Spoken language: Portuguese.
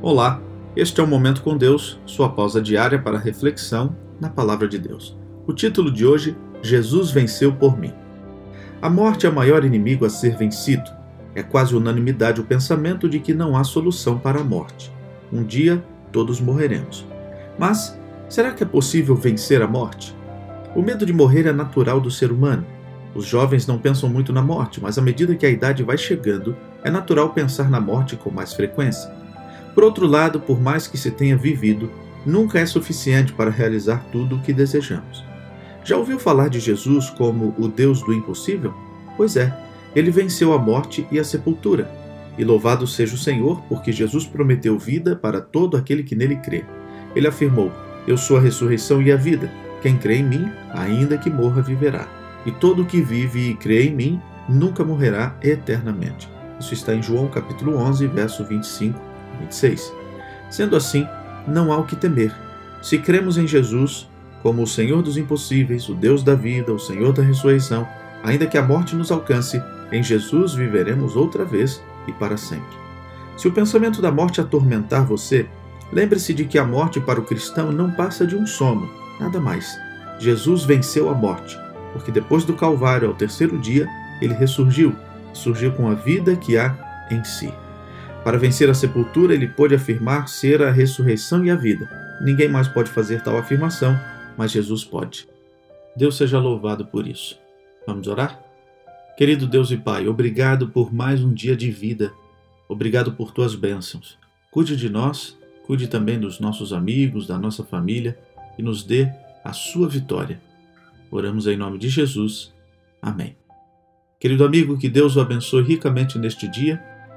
Olá, este é o Momento com Deus, sua pausa diária para reflexão na Palavra de Deus. O título de hoje: Jesus venceu por mim. A morte é o maior inimigo a ser vencido. É quase unanimidade o pensamento de que não há solução para a morte. Um dia todos morreremos. Mas será que é possível vencer a morte? O medo de morrer é natural do ser humano. Os jovens não pensam muito na morte, mas à medida que a idade vai chegando, é natural pensar na morte com mais frequência. Por outro lado, por mais que se tenha vivido, nunca é suficiente para realizar tudo o que desejamos. Já ouviu falar de Jesus como o Deus do impossível? Pois é, ele venceu a morte e a sepultura. E louvado seja o Senhor, porque Jesus prometeu vida para todo aquele que nele crê. Ele afirmou: Eu sou a ressurreição e a vida. Quem crê em mim, ainda que morra, viverá. E todo o que vive e crê em mim, nunca morrerá eternamente. Isso está em João capítulo 11, verso 25 e 26. Sendo assim, não há o que temer. Se cremos em Jesus como o Senhor dos impossíveis, o Deus da vida, o Senhor da ressurreição, ainda que a morte nos alcance, em Jesus viveremos outra vez e para sempre. Se o pensamento da morte atormentar você, lembre-se de que a morte para o cristão não passa de um sono, nada mais. Jesus venceu a morte, porque depois do Calvário, ao terceiro dia, ele ressurgiu, surgiu com a vida que há em si. Para vencer a sepultura, ele pôde afirmar ser a ressurreição e a vida. Ninguém mais pode fazer tal afirmação, mas Jesus pode. Deus seja louvado por isso. Vamos orar? Querido Deus e Pai, obrigado por mais um dia de vida. Obrigado por tuas bênçãos. Cuide de nós, cuide também dos nossos amigos, da nossa família e nos dê a sua vitória. Oramos em nome de Jesus. Amém. Querido amigo, que Deus o abençoe ricamente neste dia.